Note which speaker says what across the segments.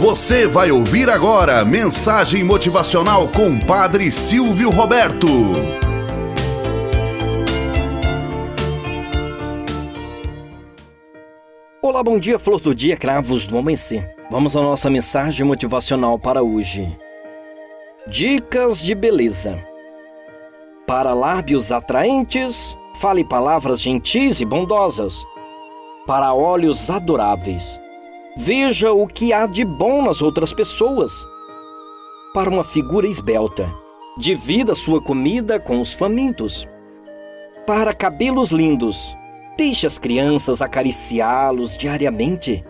Speaker 1: Você vai ouvir agora mensagem motivacional com Padre Silvio Roberto.
Speaker 2: Olá, bom dia, flor do dia, cravos do amanhecer. Vamos à nossa mensagem motivacional para hoje. Dicas de beleza. Para lábios atraentes, fale palavras gentis e bondosas. Para olhos adoráveis, Veja o que há de bom nas outras pessoas. Para uma figura esbelta, divida sua comida com os famintos. Para cabelos lindos, deixe as crianças acariciá-los diariamente.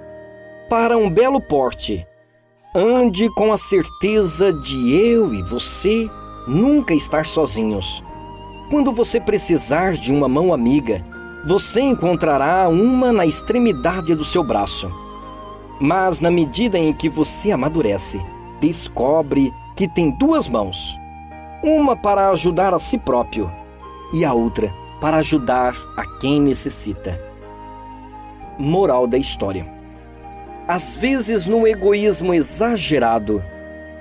Speaker 2: Para um belo porte, ande com a certeza de eu e você nunca estar sozinhos. Quando você precisar de uma mão amiga, você encontrará uma na extremidade do seu braço. Mas na medida em que você amadurece, descobre que tem duas mãos: uma para ajudar a si próprio e a outra para ajudar a quem necessita. Moral da história: Às vezes, no egoísmo exagerado,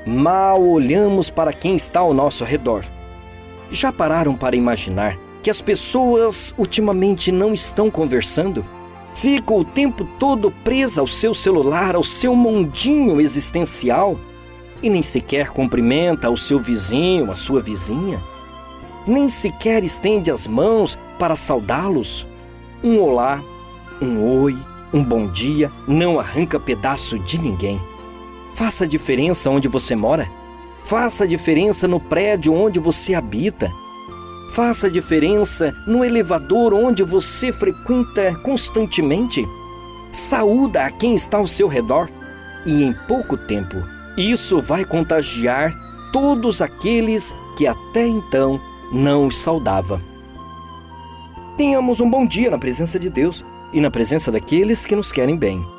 Speaker 2: mal olhamos para quem está ao nosso redor. Já pararam para imaginar que as pessoas ultimamente não estão conversando? Fica o tempo todo presa ao seu celular, ao seu mundinho existencial e nem sequer cumprimenta o seu vizinho, a sua vizinha, nem sequer estende as mãos para saudá-los. Um olá, um oi, um bom dia não arranca pedaço de ninguém. Faça diferença onde você mora. Faça diferença no prédio onde você habita. Faça diferença no elevador onde você frequenta constantemente. Saúda a quem está ao seu redor e em pouco tempo isso vai contagiar todos aqueles que até então não os saudava. Tenhamos um bom dia na presença de Deus e na presença daqueles que nos querem bem.